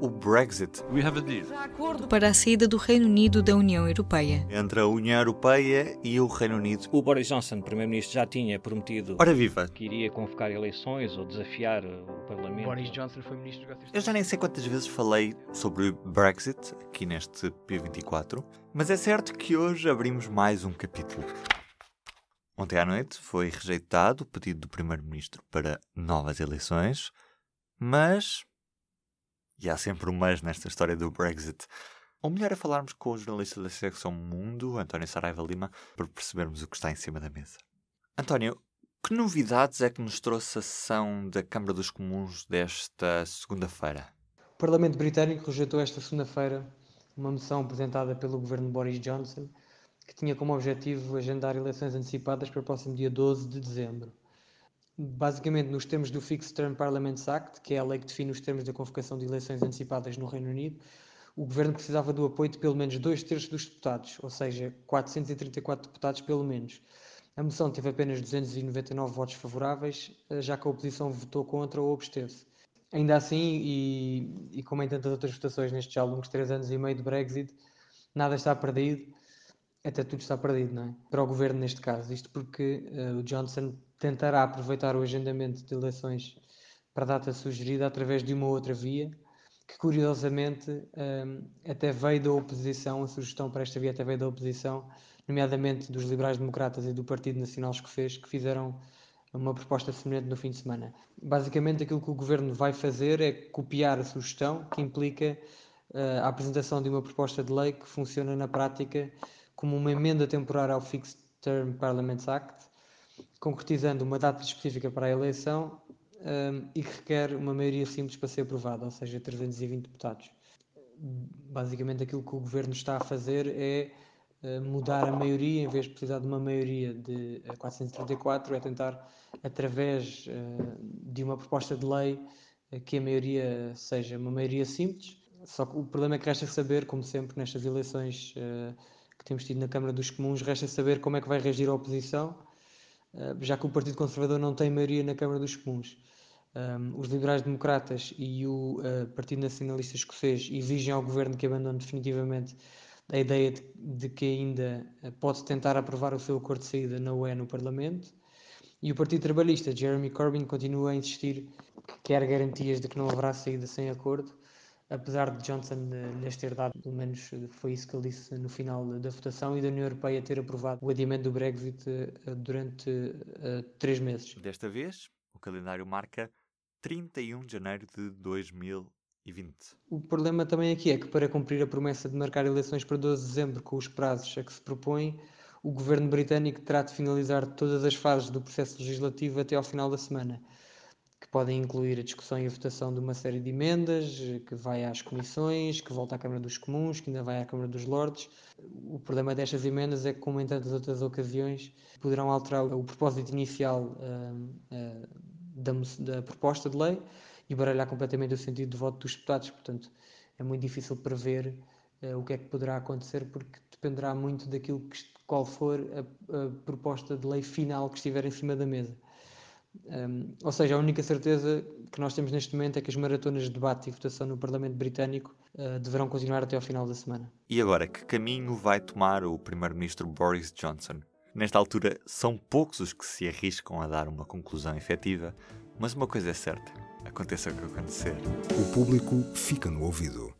o Brexit. We have a deal. acordo para a saída do Reino Unido da União Europeia. Entre a União Europeia e o Reino Unido. O Boris Johnson, primeiro-ministro, já tinha prometido Ora viva! que iria convocar eleições ou desafiar o Parlamento. Boris Johnson foi ministro do Eu já nem sei quantas vezes falei sobre o Brexit aqui neste P24, mas é certo que hoje abrimos mais um capítulo. Ontem à noite foi rejeitado o pedido do Primeiro-Ministro para novas eleições, mas. E há sempre um mas nesta história do Brexit. Ou melhor é falarmos com o jornalista da secção Mundo, António Saraiva Lima, para percebermos o que está em cima da mesa. António, que novidades é que nos trouxe a sessão da Câmara dos Comuns desta segunda-feira? O Parlamento Britânico rejeitou esta segunda-feira uma moção apresentada pelo governo Boris Johnson que tinha como objetivo agendar eleições antecipadas para o próximo dia 12 de dezembro. Basicamente, nos termos do Fixed Term Parliaments Act, que é a lei que define os termos da convocação de eleições antecipadas no Reino Unido, o governo precisava do apoio de pelo menos dois terços dos deputados, ou seja, 434 deputados pelo menos. A moção teve apenas 299 votos favoráveis, já que a oposição votou contra ou absteve-se. Ainda assim, e, e como em tantas outras votações nestes já longos três anos e meio de Brexit, nada está perdido até tudo está perdido, não é? Para o governo neste caso. Isto porque uh, o Johnson tentará aproveitar o agendamento de eleições para a data sugerida através de uma outra via, que curiosamente um, até veio da oposição, a sugestão para esta via até veio da oposição, nomeadamente dos liberais democratas e do Partido Nacional Escocês, que fizeram uma proposta semelhante no fim de semana. Basicamente aquilo que o governo vai fazer é copiar a sugestão, que implica uh, a apresentação de uma proposta de lei que funciona na prática como uma emenda temporária ao Fixed Term Parliaments Act, concretizando uma data específica para a eleição um, e que requer uma maioria simples para ser aprovada, ou seja, 320 deputados. Basicamente, aquilo que o governo está a fazer é uh, mudar a maioria, em vez de precisar de uma maioria de 434, é tentar, através uh, de uma proposta de lei, uh, que a maioria seja uma maioria simples. Só que o problema é que resta saber, como sempre, nestas eleições que temos tido na Câmara dos Comuns, resta saber como é que vai reagir a oposição, eh, já que o Partido Conservador não tem maioria na Câmara dos Comuns. Um, os liberais democratas e o uh, Partido Nacionalista Escocês exigem ao governo que abandone definitivamente a ideia de, de, que ainda eh, pode tentar aprovar o seu acordo de saída na UE no Parlamento. E o Partido Trabalhista, Jeremy Corbyn, continua a insistir que quer garantias de que não haverá saída sem acordo apesar de Johnson lhes ter dado, pelo menos foi isso que ele disse no final da votação, e da União Europeia ter aprovado o adiamento do Brexit eh, durante uh, três meses. Desta vez, o calendário marca 31 de janeiro de 2020. O problema também aqui é que, para cumprir a promessa de marcar eleições para 12 de dezembro com os prazos a que se propõe, o governo britânico terá de finalizar todas as fases do processo legislativo até ao final da semana podem incluir a discussão e a votação de uma série de emendas, que vai às comissões, que volta à Câmara dos Comuns, que ainda vai à Câmara dos Lordes. O problema destas emendas é que, como em tantas outras ocasiões, poderão alterar o propósito inicial uh, uh, da, da, proposta de lei e baralhar completamente o sentido de voto dos deputados. Portanto, é muito difícil prever uh, o que é que poderá acontecer, porque dependerá muito daquilo que, qual for a, a proposta de lei final que estiver em cima da mesa. Um, ou seja, a única certeza que nós temos neste momento é que as maratonas de debate e votação no Parlamento Britânico uh, deverão continuar até ao final da semana. E agora, que caminho vai tomar o Primeiro-Ministro Boris Johnson? Nesta altura, são poucos os que se arriscam a dar uma conclusão efetiva, mas uma coisa é certa: aconteça o que acontecer. O público fica no ouvido.